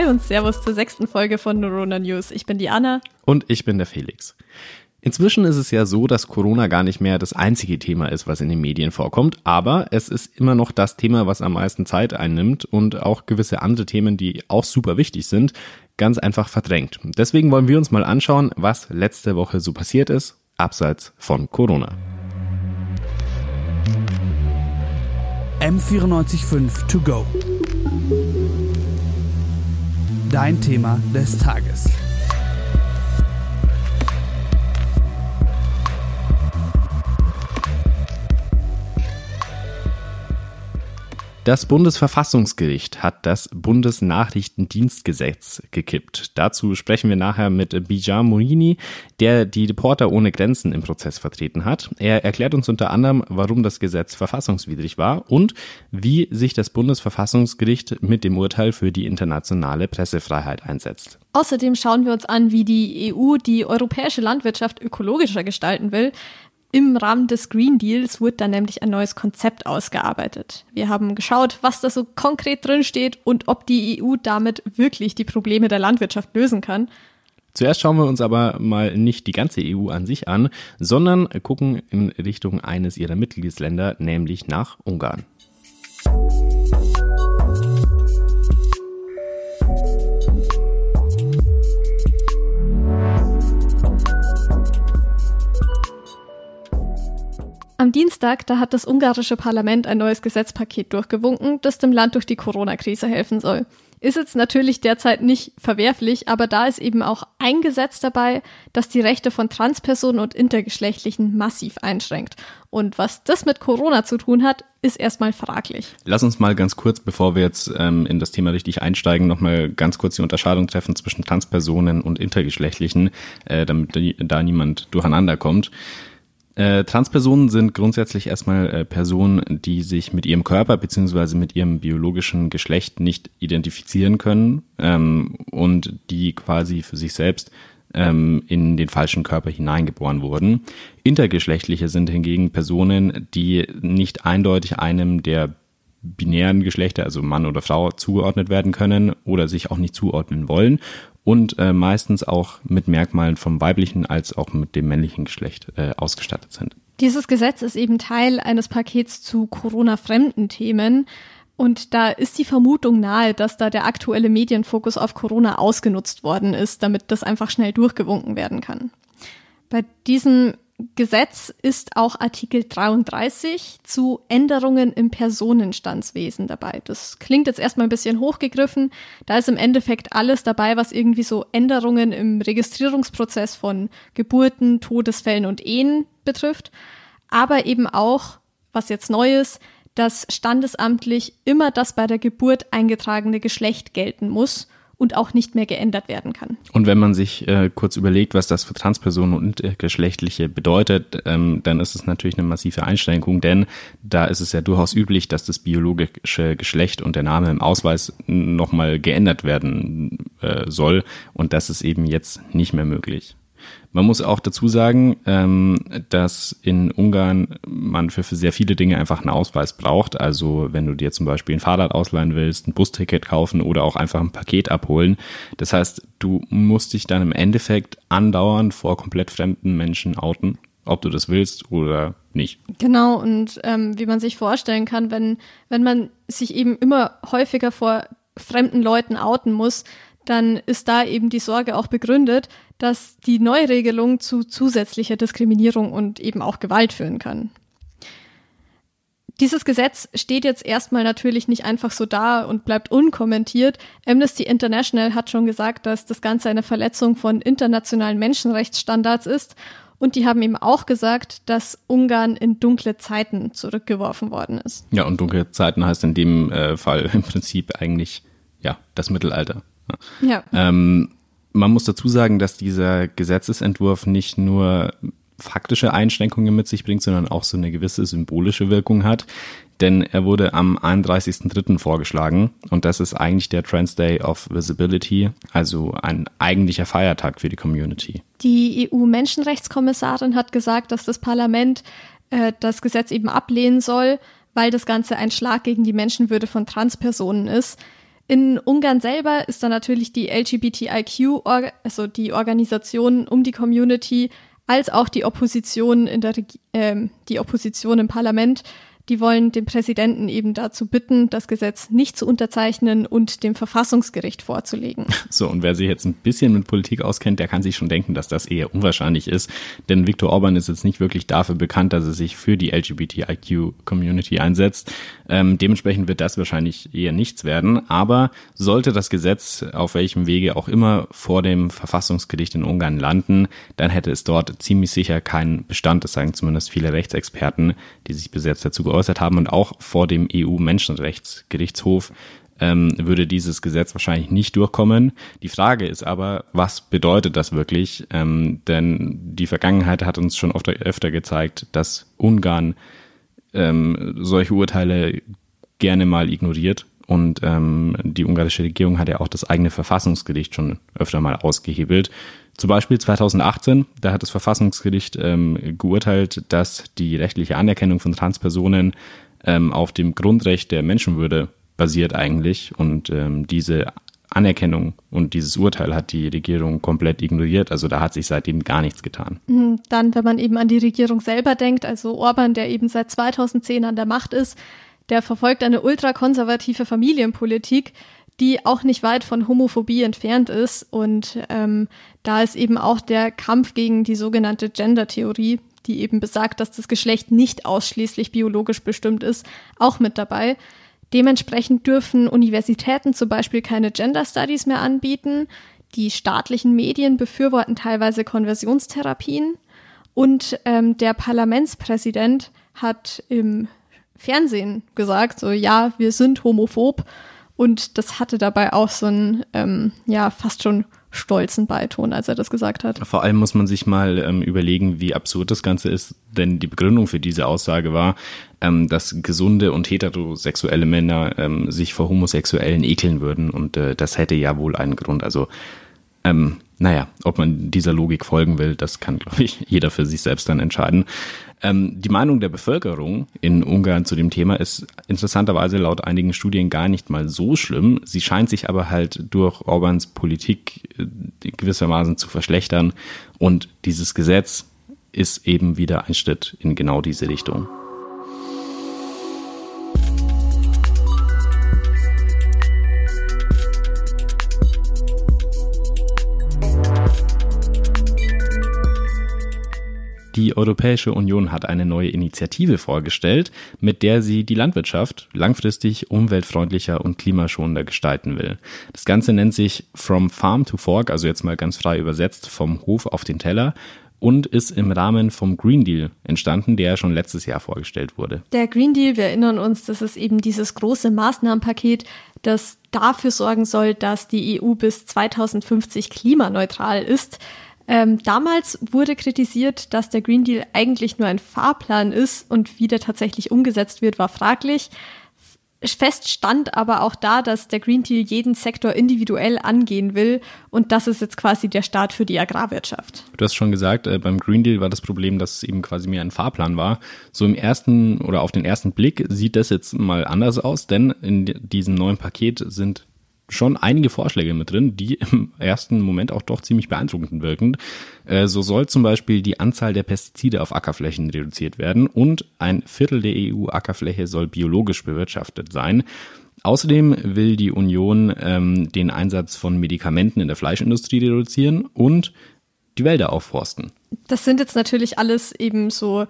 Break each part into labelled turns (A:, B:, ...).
A: Hi und Servus zur sechsten Folge von Neurona News. Ich bin die Anna.
B: Und ich bin der Felix. Inzwischen ist es ja so, dass Corona gar nicht mehr das einzige Thema ist, was in den Medien vorkommt, aber es ist immer noch das Thema, was am meisten Zeit einnimmt und auch gewisse andere Themen, die auch super wichtig sind, ganz einfach verdrängt. Deswegen wollen wir uns mal anschauen, was letzte Woche so passiert ist, abseits von Corona.
C: M945 To Go. Dein Thema des Tages.
B: Das Bundesverfassungsgericht hat das Bundesnachrichtendienstgesetz gekippt. Dazu sprechen wir nachher mit Bijan Morini, der die Reporter ohne Grenzen im Prozess vertreten hat. Er erklärt uns unter anderem, warum das Gesetz verfassungswidrig war und wie sich das Bundesverfassungsgericht mit dem Urteil für die internationale Pressefreiheit einsetzt.
A: Außerdem schauen wir uns an, wie die EU die europäische Landwirtschaft ökologischer gestalten will. Im Rahmen des Green Deals wurde dann nämlich ein neues Konzept ausgearbeitet. Wir haben geschaut, was da so konkret drin steht und ob die EU damit wirklich die Probleme der Landwirtschaft lösen kann.
B: Zuerst schauen wir uns aber mal nicht die ganze EU an sich an, sondern gucken in Richtung eines ihrer Mitgliedsländer, nämlich nach Ungarn.
A: Am Dienstag, da hat das ungarische Parlament ein neues Gesetzpaket durchgewunken, das dem Land durch die Corona-Krise helfen soll. Ist jetzt natürlich derzeit nicht verwerflich, aber da ist eben auch ein Gesetz dabei, das die Rechte von Transpersonen und Intergeschlechtlichen massiv einschränkt. Und was das mit Corona zu tun hat, ist erstmal fraglich.
B: Lass uns mal ganz kurz, bevor wir jetzt ähm, in das Thema richtig einsteigen, nochmal ganz kurz die Unterscheidung treffen zwischen Transpersonen und Intergeschlechtlichen, äh, damit da niemand durcheinander kommt. Äh, Transpersonen sind grundsätzlich erstmal äh, Personen, die sich mit ihrem Körper beziehungsweise mit ihrem biologischen Geschlecht nicht identifizieren können ähm, und die quasi für sich selbst ähm, in den falschen Körper hineingeboren wurden. Intergeschlechtliche sind hingegen Personen, die nicht eindeutig einem der binären Geschlechter, also Mann oder Frau, zugeordnet werden können oder sich auch nicht zuordnen wollen und äh, meistens auch mit Merkmalen vom weiblichen als auch mit dem männlichen Geschlecht äh, ausgestattet sind.
A: Dieses Gesetz ist eben Teil eines Pakets zu Corona-fremden Themen. Und da ist die Vermutung nahe, dass da der aktuelle Medienfokus auf Corona ausgenutzt worden ist, damit das einfach schnell durchgewunken werden kann. Bei diesem Gesetz ist auch Artikel 33 zu Änderungen im Personenstandswesen dabei. Das klingt jetzt erstmal ein bisschen hochgegriffen. Da ist im Endeffekt alles dabei, was irgendwie so Änderungen im Registrierungsprozess von Geburten, Todesfällen und Ehen betrifft. Aber eben auch, was jetzt neu ist, dass standesamtlich immer das bei der Geburt eingetragene Geschlecht gelten muss und auch nicht mehr geändert werden kann.
B: Und wenn man sich äh, kurz überlegt, was das für Transpersonen und äh, Geschlechtliche bedeutet, ähm, dann ist es natürlich eine massive Einschränkung, denn da ist es ja durchaus üblich, dass das biologische Geschlecht und der Name im Ausweis nochmal geändert werden äh, soll und das ist eben jetzt nicht mehr möglich. Man muss auch dazu sagen, ähm, dass in Ungarn man für, für sehr viele Dinge einfach einen Ausweis braucht. Also wenn du dir zum Beispiel ein Fahrrad ausleihen willst, ein Busticket kaufen oder auch einfach ein Paket abholen. Das heißt, du musst dich dann im Endeffekt andauernd vor komplett fremden Menschen outen, ob du das willst oder nicht.
A: Genau, und ähm, wie man sich vorstellen kann, wenn, wenn man sich eben immer häufiger vor fremden Leuten outen muss, dann ist da eben die Sorge auch begründet, dass die Neuregelung zu zusätzlicher Diskriminierung und eben auch Gewalt führen kann. Dieses Gesetz steht jetzt erstmal natürlich nicht einfach so da und bleibt unkommentiert. Amnesty International hat schon gesagt, dass das Ganze eine Verletzung von internationalen Menschenrechtsstandards ist. Und die haben eben auch gesagt, dass Ungarn in dunkle Zeiten zurückgeworfen worden ist.
B: Ja, und dunkle Zeiten heißt in dem äh, Fall im Prinzip eigentlich ja das Mittelalter. Ja. Ähm, man muss dazu sagen, dass dieser Gesetzesentwurf nicht nur faktische Einschränkungen mit sich bringt, sondern auch so eine gewisse symbolische Wirkung hat. Denn er wurde am 31.03. vorgeschlagen und das ist eigentlich der Trans Day of Visibility, also ein eigentlicher Feiertag für die Community.
A: Die EU-Menschenrechtskommissarin hat gesagt, dass das Parlament äh, das Gesetz eben ablehnen soll, weil das Ganze ein Schlag gegen die Menschenwürde von Transpersonen ist. In Ungarn selber ist dann natürlich die LGBTIQ, also die Organisation um die Community, als auch die Opposition in der äh, die Opposition im Parlament die wollen den Präsidenten eben dazu bitten, das Gesetz nicht zu unterzeichnen und dem Verfassungsgericht vorzulegen.
B: So, und wer sich jetzt ein bisschen mit Politik auskennt, der kann sich schon denken, dass das eher unwahrscheinlich ist. Denn Viktor Orban ist jetzt nicht wirklich dafür bekannt, dass er sich für die LGBTIQ-Community einsetzt. Ähm, dementsprechend wird das wahrscheinlich eher nichts werden. Aber sollte das Gesetz auf welchem Wege auch immer vor dem Verfassungsgericht in Ungarn landen, dann hätte es dort ziemlich sicher keinen Bestand. Das sagen zumindest viele Rechtsexperten, die sich bis jetzt dazu geäußert haben und auch vor dem EU-Menschenrechtsgerichtshof ähm, würde dieses Gesetz wahrscheinlich nicht durchkommen. Die Frage ist aber, was bedeutet das wirklich? Ähm, denn die Vergangenheit hat uns schon oft, öfter gezeigt, dass Ungarn ähm, solche Urteile gerne mal ignoriert. Und ähm, die ungarische Regierung hat ja auch das eigene Verfassungsgericht schon öfter mal ausgehebelt. Zum Beispiel 2018, da hat das Verfassungsgericht ähm, geurteilt, dass die rechtliche Anerkennung von Transpersonen ähm, auf dem Grundrecht der Menschenwürde basiert eigentlich. Und ähm, diese Anerkennung und dieses Urteil hat die Regierung komplett ignoriert. Also da hat sich seitdem gar nichts getan.
A: Mhm, dann, wenn man eben an die Regierung selber denkt, also Orban, der eben seit 2010 an der Macht ist, der verfolgt eine ultrakonservative Familienpolitik, die auch nicht weit von Homophobie entfernt ist. Und ähm, da ist eben auch der Kampf gegen die sogenannte Gender-Theorie, die eben besagt, dass das Geschlecht nicht ausschließlich biologisch bestimmt ist, auch mit dabei. Dementsprechend dürfen Universitäten zum Beispiel keine Gender Studies mehr anbieten. Die staatlichen Medien befürworten teilweise Konversionstherapien. Und ähm, der Parlamentspräsident hat im Fernsehen gesagt, so ja, wir sind homophob und das hatte dabei auch so einen, ähm, ja, fast schon stolzen Beiton, als er das gesagt hat.
B: Vor allem muss man sich mal ähm, überlegen, wie absurd das Ganze ist, denn die Begründung für diese Aussage war, ähm, dass gesunde und heterosexuelle Männer ähm, sich vor Homosexuellen ekeln würden und äh, das hätte ja wohl einen Grund. Also ähm, naja, ob man dieser Logik folgen will, das kann, glaube ich, jeder für sich selbst dann entscheiden. Ähm, die Meinung der Bevölkerung in Ungarn zu dem Thema ist interessanterweise laut einigen Studien gar nicht mal so schlimm. Sie scheint sich aber halt durch Orbans Politik äh, gewissermaßen zu verschlechtern. Und dieses Gesetz ist eben wieder ein Schritt in genau diese Richtung. Die Europäische Union hat eine neue Initiative vorgestellt, mit der sie die Landwirtschaft langfristig umweltfreundlicher und klimaschonender gestalten will. Das Ganze nennt sich From Farm to Fork, also jetzt mal ganz frei übersetzt vom Hof auf den Teller und ist im Rahmen vom Green Deal entstanden, der schon letztes Jahr vorgestellt wurde.
A: Der Green Deal, wir erinnern uns, das ist eben dieses große Maßnahmenpaket, das dafür sorgen soll, dass die EU bis 2050 klimaneutral ist. Ähm, damals wurde kritisiert, dass der Green Deal eigentlich nur ein Fahrplan ist und wie der tatsächlich umgesetzt wird, war fraglich. Fest stand aber auch da, dass der Green Deal jeden Sektor individuell angehen will und das ist jetzt quasi der Start für die Agrarwirtschaft.
B: Du hast schon gesagt, äh, beim Green Deal war das Problem, dass es eben quasi mehr ein Fahrplan war. So im ersten oder auf den ersten Blick sieht das jetzt mal anders aus, denn in diesem neuen Paket sind schon einige Vorschläge mit drin, die im ersten Moment auch doch ziemlich beeindruckend wirken. Äh, so soll zum Beispiel die Anzahl der Pestizide auf Ackerflächen reduziert werden und ein Viertel der EU-Ackerfläche soll biologisch bewirtschaftet sein. Außerdem will die Union ähm, den Einsatz von Medikamenten in der Fleischindustrie reduzieren und die Wälder aufforsten.
A: Das sind jetzt natürlich alles eben so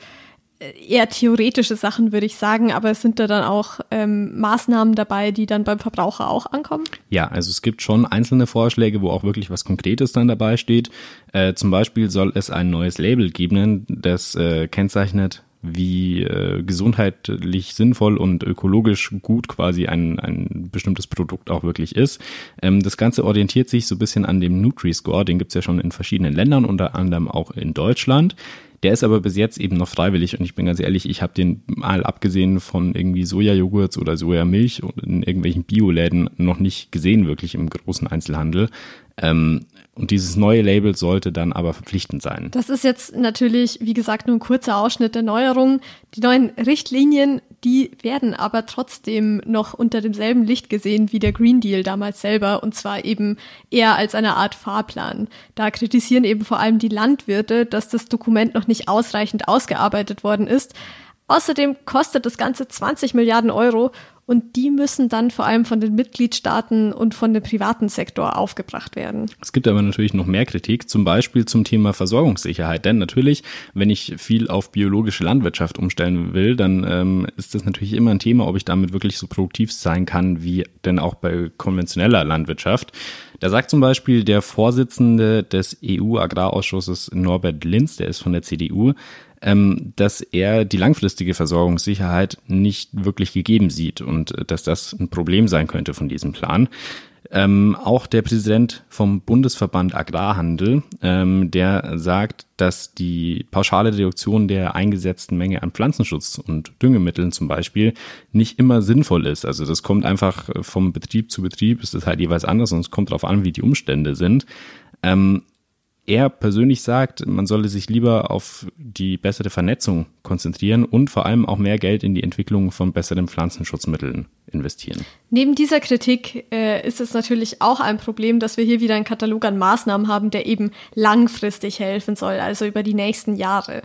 A: eher theoretische Sachen, würde ich sagen, aber es sind da dann auch ähm, Maßnahmen dabei, die dann beim Verbraucher auch ankommen?
B: Ja, also es gibt schon einzelne Vorschläge, wo auch wirklich was Konkretes dann dabei steht. Äh, zum Beispiel soll es ein neues Label geben, das äh, kennzeichnet, wie äh, gesundheitlich sinnvoll und ökologisch gut quasi ein, ein bestimmtes Produkt auch wirklich ist. Ähm, das Ganze orientiert sich so ein bisschen an dem Nutri-Score, den gibt's ja schon in verschiedenen Ländern, unter anderem auch in Deutschland. Der ist aber bis jetzt eben noch freiwillig und ich bin ganz ehrlich, ich habe den mal abgesehen von irgendwie Sojajoghurts oder Sojamilch in irgendwelchen Bioläden noch nicht gesehen, wirklich im großen Einzelhandel. Ähm, und dieses neue Label sollte dann aber verpflichtend sein.
A: Das ist jetzt natürlich, wie gesagt, nur ein kurzer Ausschnitt der Neuerungen. Die neuen Richtlinien, die werden aber trotzdem noch unter demselben Licht gesehen wie der Green Deal damals selber und zwar eben eher als eine Art Fahrplan. Da kritisieren eben vor allem die Landwirte, dass das Dokument noch nicht ausreichend ausgearbeitet worden ist. Außerdem kostet das Ganze 20 Milliarden Euro und die müssen dann vor allem von den Mitgliedstaaten und von dem privaten Sektor aufgebracht werden.
B: Es gibt aber natürlich noch mehr Kritik, zum Beispiel zum Thema Versorgungssicherheit. Denn natürlich, wenn ich viel auf biologische Landwirtschaft umstellen will, dann ähm, ist das natürlich immer ein Thema, ob ich damit wirklich so produktiv sein kann, wie denn auch bei konventioneller Landwirtschaft. Da sagt zum Beispiel der Vorsitzende des EU-Agrarausschusses Norbert Linz, der ist von der CDU, ähm, dass er die langfristige Versorgungssicherheit nicht wirklich gegeben sieht und äh, dass das ein Problem sein könnte von diesem Plan. Ähm, auch der Präsident vom Bundesverband Agrarhandel, ähm, der sagt, dass die pauschale Reduktion der eingesetzten Menge an Pflanzenschutz und Düngemitteln zum Beispiel nicht immer sinnvoll ist. Also das kommt einfach vom Betrieb zu Betrieb, ist das halt jeweils anders und es kommt darauf an, wie die Umstände sind. Ähm, er persönlich sagt, man solle sich lieber auf die bessere Vernetzung konzentrieren und vor allem auch mehr Geld in die Entwicklung von besseren Pflanzenschutzmitteln investieren.
A: Neben dieser Kritik äh, ist es natürlich auch ein Problem, dass wir hier wieder einen Katalog an Maßnahmen haben, der eben langfristig helfen soll, also über die nächsten Jahre.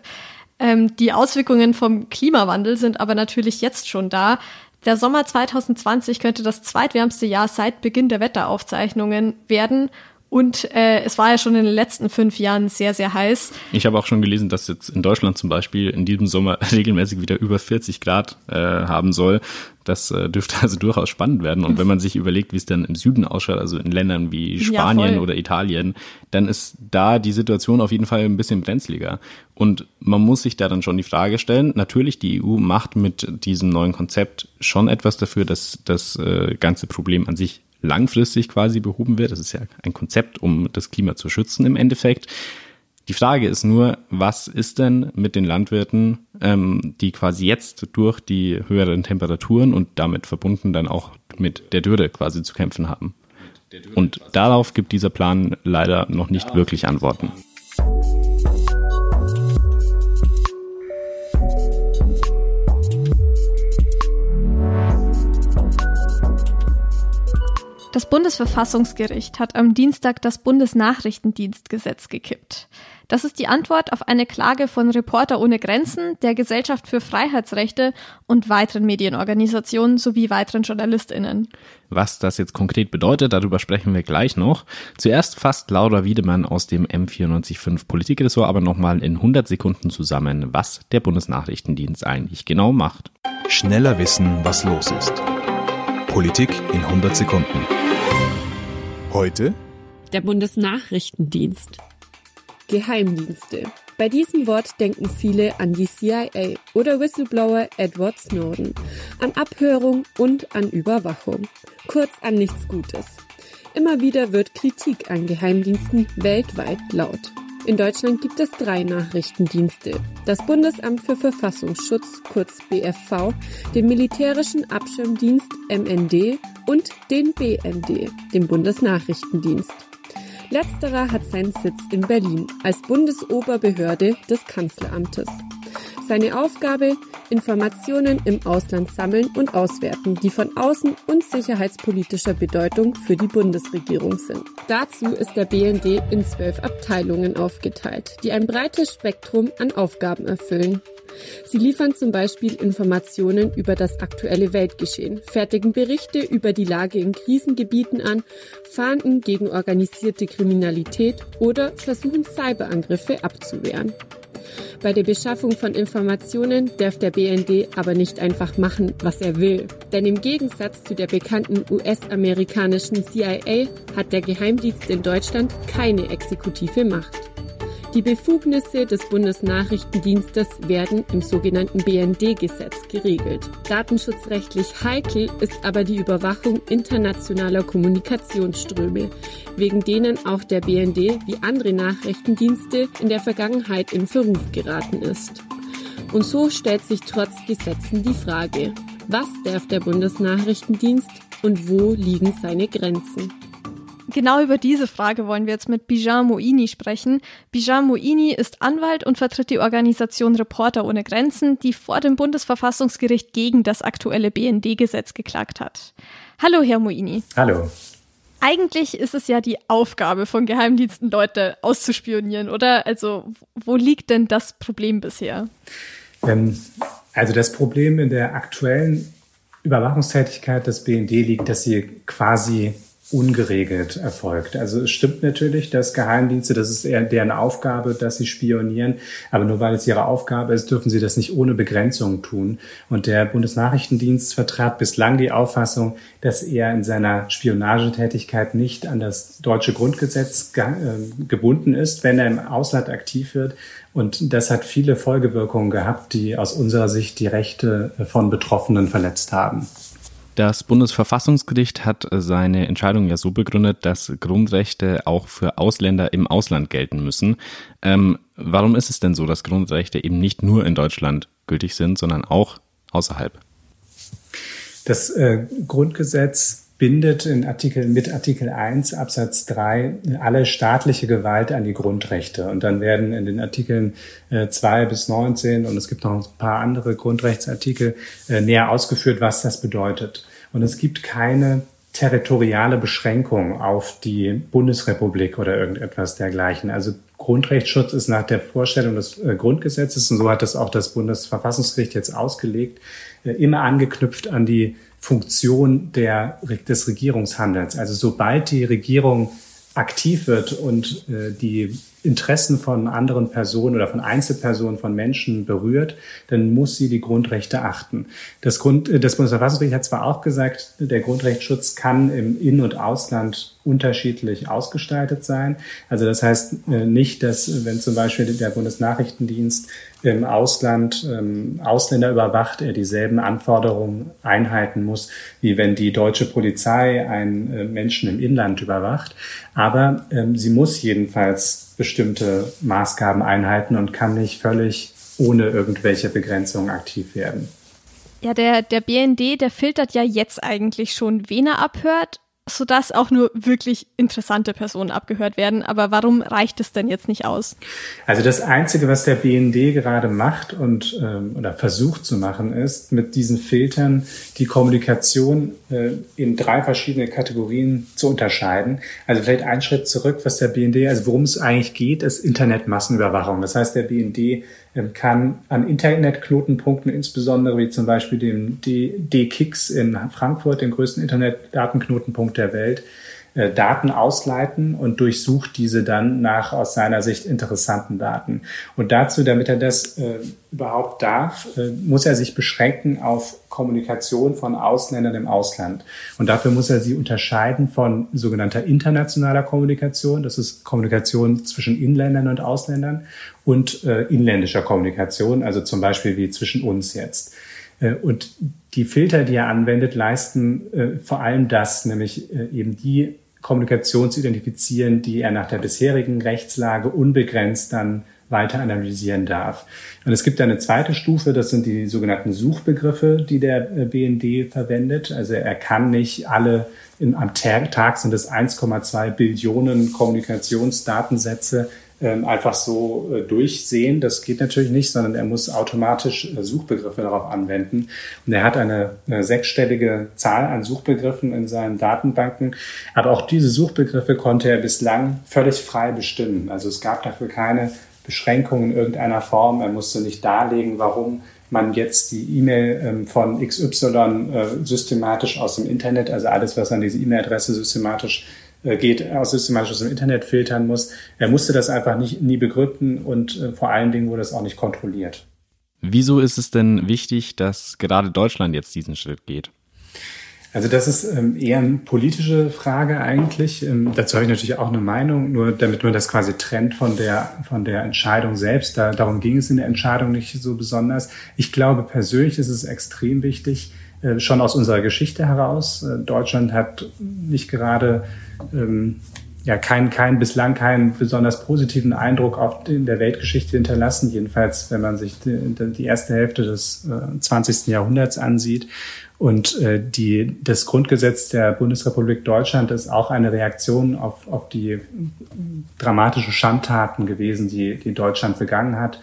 A: Ähm, die Auswirkungen vom Klimawandel sind aber natürlich jetzt schon da. Der Sommer 2020 könnte das zweitwärmste Jahr seit Beginn der Wetteraufzeichnungen werden und äh, es war ja schon in den letzten fünf Jahren sehr, sehr heiß.
B: Ich habe auch schon gelesen, dass jetzt in Deutschland zum Beispiel in diesem Sommer regelmäßig wieder über 40 Grad äh, haben soll. Das äh, dürfte also durchaus spannend werden. Und wenn man sich überlegt, wie es dann im Süden ausschaut, also in Ländern wie Spanien ja, oder Italien, dann ist da die Situation auf jeden Fall ein bisschen brenzliger. Und man muss sich da dann schon die Frage stellen, natürlich, die EU macht mit diesem neuen Konzept schon etwas dafür, dass das äh, ganze Problem an sich langfristig quasi behoben wird. Das ist ja ein Konzept, um das Klima zu schützen im Endeffekt. Die Frage ist nur, was ist denn mit den Landwirten, ähm, die quasi jetzt durch die höheren Temperaturen und damit verbunden dann auch mit der Dürre quasi zu kämpfen haben? Und darauf gibt dieser Plan leider noch nicht wirklich Antworten.
A: Das Bundesverfassungsgericht hat am Dienstag das Bundesnachrichtendienstgesetz gekippt. Das ist die Antwort auf eine Klage von Reporter ohne Grenzen, der Gesellschaft für Freiheitsrechte und weiteren Medienorganisationen sowie weiteren JournalistInnen.
B: Was das jetzt konkret bedeutet, darüber sprechen wir gleich noch. Zuerst fasst Laura Wiedemann aus dem M945 Politikressort aber nochmal in 100 Sekunden zusammen, was der Bundesnachrichtendienst eigentlich genau macht.
D: Schneller wissen, was los ist. Politik in 100 Sekunden. Heute
E: der Bundesnachrichtendienst. Geheimdienste. Bei diesem Wort denken viele an die CIA oder Whistleblower Edward Snowden, an Abhörung und an Überwachung. Kurz an nichts Gutes. Immer wieder wird Kritik an Geheimdiensten weltweit laut. In Deutschland gibt es drei Nachrichtendienste. Das Bundesamt für Verfassungsschutz, kurz BFV, den Militärischen Abschirmdienst MND und den BND, den Bundesnachrichtendienst. Letzterer hat seinen Sitz in Berlin als Bundesoberbehörde des Kanzleramtes. Seine Aufgabe, Informationen im Ausland sammeln und auswerten, die von außen- und sicherheitspolitischer Bedeutung für die Bundesregierung sind. Dazu ist der BND in zwölf Abteilungen aufgeteilt, die ein breites Spektrum an Aufgaben erfüllen. Sie liefern zum Beispiel Informationen über das aktuelle Weltgeschehen, fertigen Berichte über die Lage in Krisengebieten an, fahnden gegen organisierte Kriminalität oder versuchen Cyberangriffe abzuwehren. Bei der Beschaffung von Informationen darf der BND aber nicht einfach machen, was er will. Denn im Gegensatz zu der bekannten US-amerikanischen CIA hat der Geheimdienst in Deutschland keine exekutive Macht. Die Befugnisse des Bundesnachrichtendienstes werden im sogenannten BND-Gesetz geregelt. Datenschutzrechtlich heikel ist aber die Überwachung internationaler Kommunikationsströme, wegen denen auch der BND wie andere Nachrichtendienste in der Vergangenheit in Verruf geraten ist. Und so stellt sich trotz Gesetzen die Frage, was darf der Bundesnachrichtendienst und wo liegen seine Grenzen?
A: Genau über diese Frage wollen wir jetzt mit Bijan Moini sprechen. Bijan Moini ist Anwalt und vertritt die Organisation Reporter ohne Grenzen, die vor dem Bundesverfassungsgericht gegen das aktuelle BND-Gesetz geklagt hat. Hallo, Herr Moini.
F: Hallo.
A: Eigentlich ist es ja die Aufgabe von Geheimdiensten, Leute auszuspionieren, oder? Also, wo liegt denn das Problem bisher?
F: Ähm, also das Problem in der aktuellen Überwachungstätigkeit des BND liegt, dass sie quasi ungeregelt erfolgt. Also es stimmt natürlich, dass Geheimdienste, das ist eher deren Aufgabe, dass sie spionieren, aber nur weil es ihre Aufgabe ist, dürfen sie das nicht ohne Begrenzung tun. Und der Bundesnachrichtendienst vertrat bislang die Auffassung, dass er in seiner Spionagetätigkeit nicht an das deutsche Grundgesetz ge äh, gebunden ist, wenn er im Ausland aktiv wird. Und das hat viele Folgewirkungen gehabt, die aus unserer Sicht die Rechte von Betroffenen verletzt haben.
B: Das Bundesverfassungsgericht hat seine Entscheidung ja so begründet, dass Grundrechte auch für Ausländer im Ausland gelten müssen. Ähm, warum ist es denn so, dass Grundrechte eben nicht nur in Deutschland gültig sind, sondern auch außerhalb?
F: Das äh, Grundgesetz bindet in Artikel, mit Artikel 1 Absatz 3 alle staatliche Gewalt an die Grundrechte. Und dann werden in den Artikeln äh, 2 bis 19 und es gibt noch ein paar andere Grundrechtsartikel äh, näher ausgeführt, was das bedeutet. Und es gibt keine territoriale Beschränkung auf die Bundesrepublik oder irgendetwas dergleichen. Also Grundrechtsschutz ist nach der Vorstellung des äh, Grundgesetzes, und so hat das auch das Bundesverfassungsgericht jetzt ausgelegt, äh, immer angeknüpft an die Funktion der, des Regierungshandelns. Also sobald die Regierung aktiv wird und äh, die Interessen von anderen Personen oder von Einzelpersonen, von Menschen berührt, dann muss sie die Grundrechte achten. Das, Grund, äh, das Bundesverfassungsgericht hat zwar auch gesagt, der Grundrechtsschutz kann im In- und Ausland unterschiedlich ausgestaltet sein. Also das heißt äh, nicht, dass wenn zum Beispiel der Bundesnachrichtendienst im Ausland ähm, Ausländer überwacht, er dieselben Anforderungen einhalten muss, wie wenn die deutsche Polizei einen äh, Menschen im Inland überwacht. Aber ähm, sie muss jedenfalls bestimmte Maßgaben einhalten und kann nicht völlig ohne irgendwelche Begrenzungen aktiv werden.
A: Ja, der, der BND, der filtert ja jetzt eigentlich schon, wen er abhört sodass auch nur wirklich interessante Personen abgehört werden. Aber warum reicht es denn jetzt nicht aus?
F: Also das Einzige, was der BND gerade macht und ähm, oder versucht zu machen, ist mit diesen Filtern die Kommunikation äh, in drei verschiedene Kategorien zu unterscheiden. Also vielleicht ein Schritt zurück, was der BND, also worum es eigentlich geht, ist Internetmassenüberwachung. Das heißt, der BND kann an Internetknotenpunkten, insbesondere wie zum Beispiel dem D-Kix in Frankfurt, dem größten Internetdatenknotenpunkt der Welt, äh, Daten ausleiten und durchsucht diese dann nach aus seiner Sicht interessanten Daten. Und dazu, damit er das äh, überhaupt darf, äh, muss er sich beschränken auf Kommunikation von Ausländern im Ausland. Und dafür muss er sie unterscheiden von sogenannter internationaler Kommunikation. Das ist Kommunikation zwischen Inländern und Ausländern und äh, inländischer Kommunikation, also zum Beispiel wie zwischen uns jetzt. Äh, und die Filter, die er anwendet, leisten äh, vor allem das, nämlich äh, eben die Kommunikation zu identifizieren, die er nach der bisherigen Rechtslage unbegrenzt dann weiter analysieren darf. Und es gibt eine zweite Stufe, das sind die sogenannten Suchbegriffe, die der äh, BND verwendet. Also er kann nicht alle, in, am Tag sind es 1,2 Billionen Kommunikationsdatensätze einfach so äh, durchsehen. Das geht natürlich nicht, sondern er muss automatisch äh, Suchbegriffe darauf anwenden. Und er hat eine, sechsstellige Zahl an Suchbegriffen in seinen Datenbanken. Aber auch diese Suchbegriffe konnte er bislang völlig frei bestimmen. Also es gab dafür keine Beschränkungen in irgendeiner Form. Er musste nicht darlegen, warum man jetzt die E-Mail ähm, von XY äh, systematisch aus dem Internet, also alles, was an diese E-Mail-Adresse systematisch geht, aus systematisch aus dem Internet filtern muss. Er musste das einfach nicht, nie begründen und äh, vor allen Dingen wurde es auch nicht kontrolliert.
B: Wieso ist es denn wichtig, dass gerade Deutschland jetzt diesen Schritt geht?
F: Also das ist ähm, eher eine politische Frage eigentlich. Ähm, dazu habe ich natürlich auch eine Meinung, nur damit man das quasi trennt von der, von der Entscheidung selbst. Da, darum ging es in der Entscheidung nicht so besonders. Ich glaube persönlich ist es extrem wichtig, äh, schon aus unserer Geschichte heraus. Äh, Deutschland hat nicht gerade ähm, ja keinen kein, bislang keinen besonders positiven Eindruck auf in der Weltgeschichte hinterlassen, jedenfalls wenn man sich die, die erste Hälfte des äh, 20. Jahrhunderts ansieht. Und äh, die, das Grundgesetz der Bundesrepublik Deutschland ist auch eine Reaktion auf, auf die dramatischen Schandtaten gewesen, die, die Deutschland begangen hat.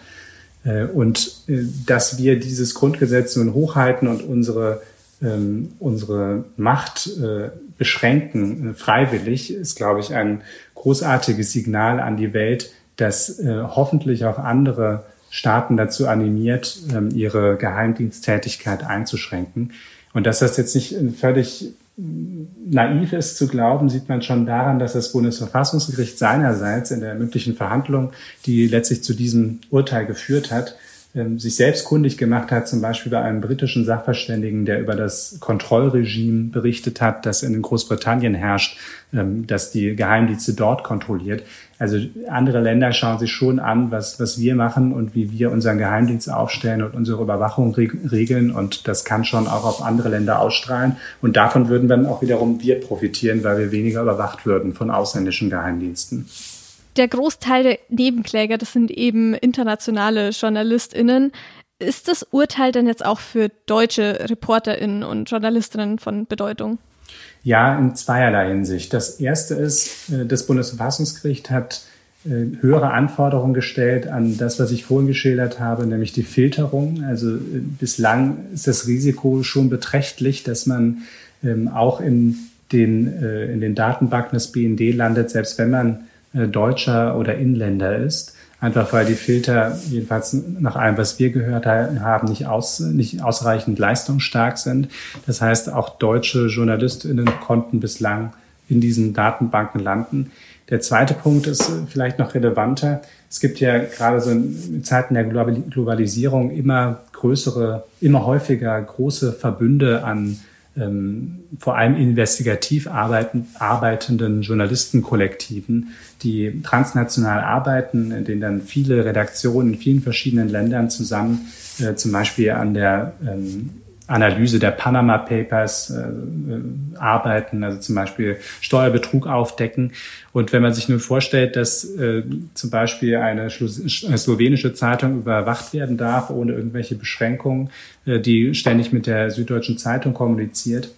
F: Äh, und äh, dass wir dieses Grundgesetz nun hochhalten und unsere, ähm, unsere Macht äh, beschränken, äh, freiwillig, ist, glaube ich, ein großartiges Signal an die Welt, das äh, hoffentlich auch andere Staaten dazu animiert, ähm, ihre Geheimdiensttätigkeit einzuschränken. Und dass das jetzt nicht völlig naiv ist zu glauben, sieht man schon daran, dass das Bundesverfassungsgericht seinerseits in der mündlichen Verhandlung, die letztlich zu diesem Urteil geführt hat, sich selbst kundig gemacht hat, zum Beispiel bei einem britischen Sachverständigen, der über das Kontrollregime berichtet hat, das in Großbritannien herrscht, ähm, dass die Geheimdienste dort kontrolliert. Also andere Länder schauen sich schon an, was, was wir machen und wie wir unseren Geheimdienst aufstellen und unsere Überwachung regeln. Und das kann schon auch auf andere Länder ausstrahlen. Und davon würden dann auch wiederum wir profitieren, weil wir weniger überwacht würden von ausländischen Geheimdiensten
A: der Großteil der Nebenkläger, das sind eben internationale JournalistInnen. Ist das Urteil denn jetzt auch für deutsche ReporterInnen und JournalistInnen von Bedeutung?
F: Ja, in zweierlei Hinsicht. Das erste ist, äh, das Bundesverfassungsgericht hat äh, höhere Anforderungen gestellt an das, was ich vorhin geschildert habe, nämlich die Filterung. Also äh, bislang ist das Risiko schon beträchtlich, dass man ähm, auch in den, in den Datenbanken des BND landet, selbst wenn man Deutscher oder Inländer ist. Einfach weil die Filter, jedenfalls nach allem, was wir gehört haben, nicht, aus, nicht ausreichend leistungsstark sind. Das heißt, auch deutsche JournalistInnen konnten bislang in diesen Datenbanken landen. Der zweite Punkt ist vielleicht noch relevanter. Es gibt ja gerade so in Zeiten der Globalisierung immer größere, immer häufiger große Verbünde an ähm, vor allem investigativ arbeiten, arbeitenden Journalistenkollektiven, die transnational arbeiten, in denen dann viele Redaktionen in vielen verschiedenen Ländern zusammen, äh, zum Beispiel an der ähm, Analyse der Panama Papers äh, äh, arbeiten, also zum Beispiel Steuerbetrug aufdecken. Und wenn man sich nun vorstellt, dass äh, zum Beispiel eine slowenische Zeitung überwacht werden darf, ohne irgendwelche Beschränkungen, äh, die ständig mit der Süddeutschen Zeitung kommuniziert,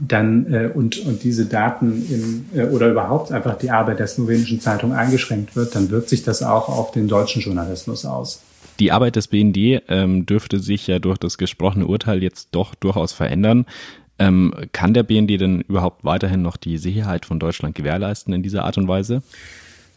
F: dann äh, und, und diese Daten in, äh, oder überhaupt einfach die Arbeit der slowenischen Zeitung eingeschränkt wird, dann wirkt sich das auch auf den deutschen Journalismus aus.
B: Die Arbeit des BND ähm, dürfte sich ja durch das gesprochene Urteil jetzt doch durchaus verändern. Ähm, kann der BND denn überhaupt weiterhin noch die Sicherheit von Deutschland gewährleisten in dieser Art und Weise?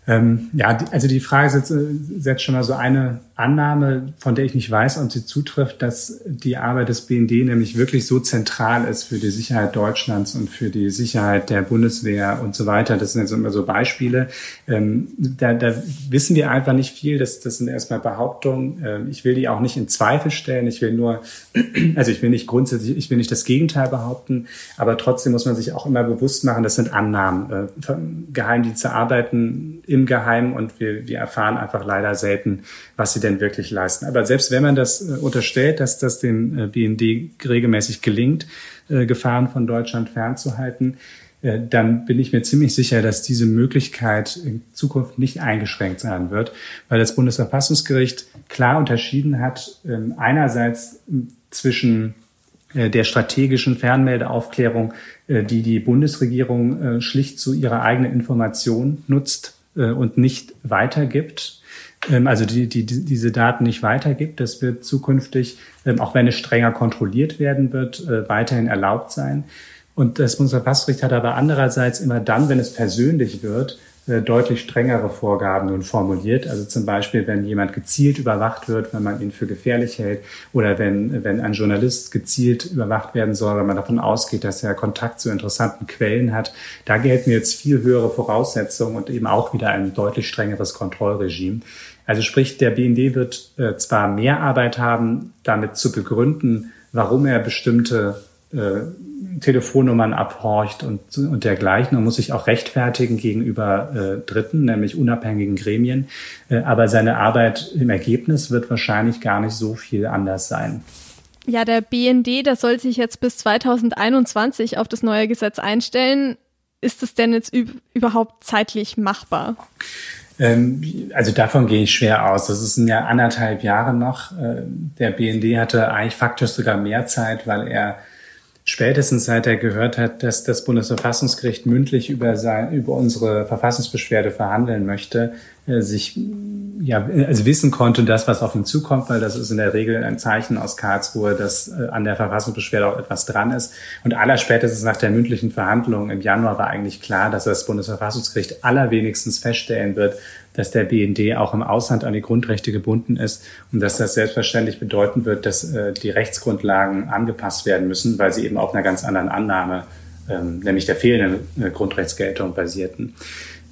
F: Ähm, ja, also die Frage setzt, äh, schon mal so eine Annahme, von der ich nicht weiß, ob sie zutrifft, dass die Arbeit des BND nämlich wirklich so zentral ist für die Sicherheit Deutschlands und für die Sicherheit der Bundeswehr und so weiter. Das sind jetzt immer so Beispiele. Ähm, da, da wissen wir einfach nicht viel. Das, das sind erstmal Behauptungen. Ähm, ich will die auch nicht in Zweifel stellen. Ich will nur, also ich will nicht grundsätzlich, ich will nicht das Gegenteil behaupten, aber trotzdem muss man sich auch immer bewusst machen, das sind Annahmen. Äh, Geheimdienste arbeiten im Geheimen und wir, wir erfahren einfach leider selten, was sie denn wirklich leisten. Aber selbst wenn man das äh, unterstellt, dass das dem äh, BND regelmäßig gelingt, äh, Gefahren von Deutschland fernzuhalten, äh, dann bin ich mir ziemlich sicher, dass diese Möglichkeit in Zukunft nicht eingeschränkt sein wird, weil das Bundesverfassungsgericht klar unterschieden hat, ähm, einerseits zwischen äh, der strategischen Fernmeldeaufklärung, äh, die die Bundesregierung schlicht zu ihrer eigenen Information nutzt und nicht weitergibt ähm, also die, die, diese Daten nicht weitergibt. Das wird zukünftig, ähm, auch wenn es strenger kontrolliert werden wird, äh, weiterhin erlaubt sein. Und das Bundesverfassungsgericht hat aber andererseits immer dann, wenn es persönlich wird, äh, deutlich strengere Vorgaben nun formuliert. Also zum Beispiel, wenn jemand gezielt überwacht wird, wenn man ihn für gefährlich hält oder wenn, wenn ein Journalist gezielt überwacht werden soll, wenn man davon ausgeht, dass er Kontakt zu interessanten Quellen hat. Da gelten jetzt viel höhere Voraussetzungen und eben auch wieder ein deutlich strengeres Kontrollregime. Also sprich, der BND wird äh, zwar mehr Arbeit haben, damit zu begründen, warum er bestimmte äh, Telefonnummern abhorcht und, und dergleichen und muss sich auch rechtfertigen gegenüber äh, Dritten, nämlich unabhängigen Gremien. Äh, aber seine Arbeit im Ergebnis wird wahrscheinlich gar nicht so viel anders sein.
A: Ja, der BND, der soll sich jetzt bis 2021 auf das neue Gesetz einstellen. ist es denn jetzt überhaupt zeitlich machbar?
F: Ähm, also davon gehe ich schwer aus. Das ist ja anderthalb Jahre noch. Äh, der BND hatte eigentlich faktisch sogar mehr Zeit, weil er spätestens seit er gehört hat, dass das Bundesverfassungsgericht mündlich über, sein, über unsere Verfassungsbeschwerde verhandeln möchte, äh, sich ja also wissen konnte, das was auf ihn zukommt, weil das ist in der Regel ein Zeichen aus Karlsruhe, dass äh, an der Verfassungsbeschwerde auch etwas dran ist. Und allerspätestens nach der mündlichen Verhandlung im Januar war eigentlich klar, dass das Bundesverfassungsgericht allerwenigstens feststellen wird, dass der BND auch im Ausland an die Grundrechte gebunden ist und dass das selbstverständlich bedeuten wird, dass äh, die Rechtsgrundlagen angepasst werden müssen, weil sie eben auf einer ganz anderen Annahme, ähm, nämlich der fehlenden äh, Grundrechtsgeltung basierten.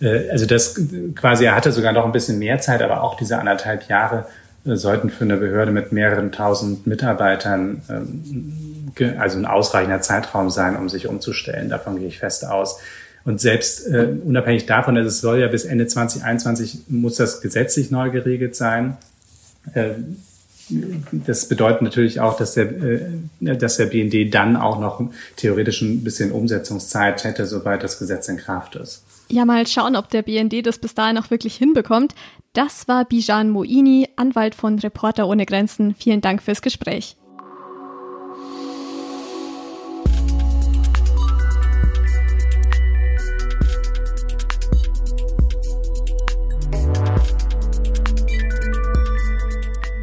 F: Äh, also das quasi, er hatte sogar noch ein bisschen mehr Zeit, aber auch diese anderthalb Jahre äh, sollten für eine Behörde mit mehreren tausend Mitarbeitern ähm, also ein ausreichender Zeitraum sein, um sich umzustellen. Davon gehe ich fest aus. Und selbst äh, unabhängig davon, dass es soll ja bis Ende 2021 muss das gesetzlich neu geregelt sein. Äh, das bedeutet natürlich auch, dass der, äh, dass der BND dann auch noch theoretisch ein bisschen Umsetzungszeit hätte, sobald das Gesetz in Kraft ist.
A: Ja, mal schauen, ob der BND das bis dahin auch wirklich hinbekommt. Das war Bijan Moini, Anwalt von Reporter ohne Grenzen. Vielen Dank fürs Gespräch.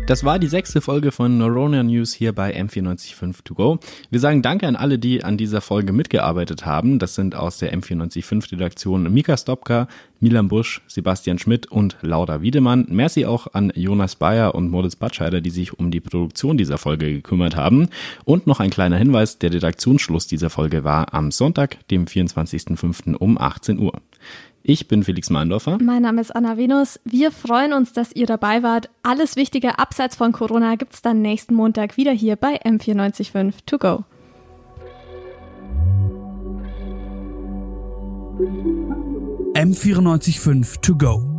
B: Das war die sechste Folge von Neurona News hier bei M945 To Go. Wir sagen Danke an alle, die an dieser Folge mitgearbeitet haben. Das sind aus der M945 Redaktion Mika Stopka, Milan Busch, Sebastian Schmidt und Laura Wiedemann. Merci auch an Jonas Bayer und Moritz Batscheider, die sich um die Produktion dieser Folge gekümmert haben. Und noch ein kleiner Hinweis, der Redaktionsschluss dieser Folge war am Sonntag, dem 24.05. um 18 Uhr. Ich bin Felix Meindorfer.
A: Mein Name ist Anna Venus. Wir freuen uns, dass ihr dabei wart. Alles Wichtige abseits von Corona gibt es dann nächsten Montag wieder hier bei M945 To Go.
C: M945 To Go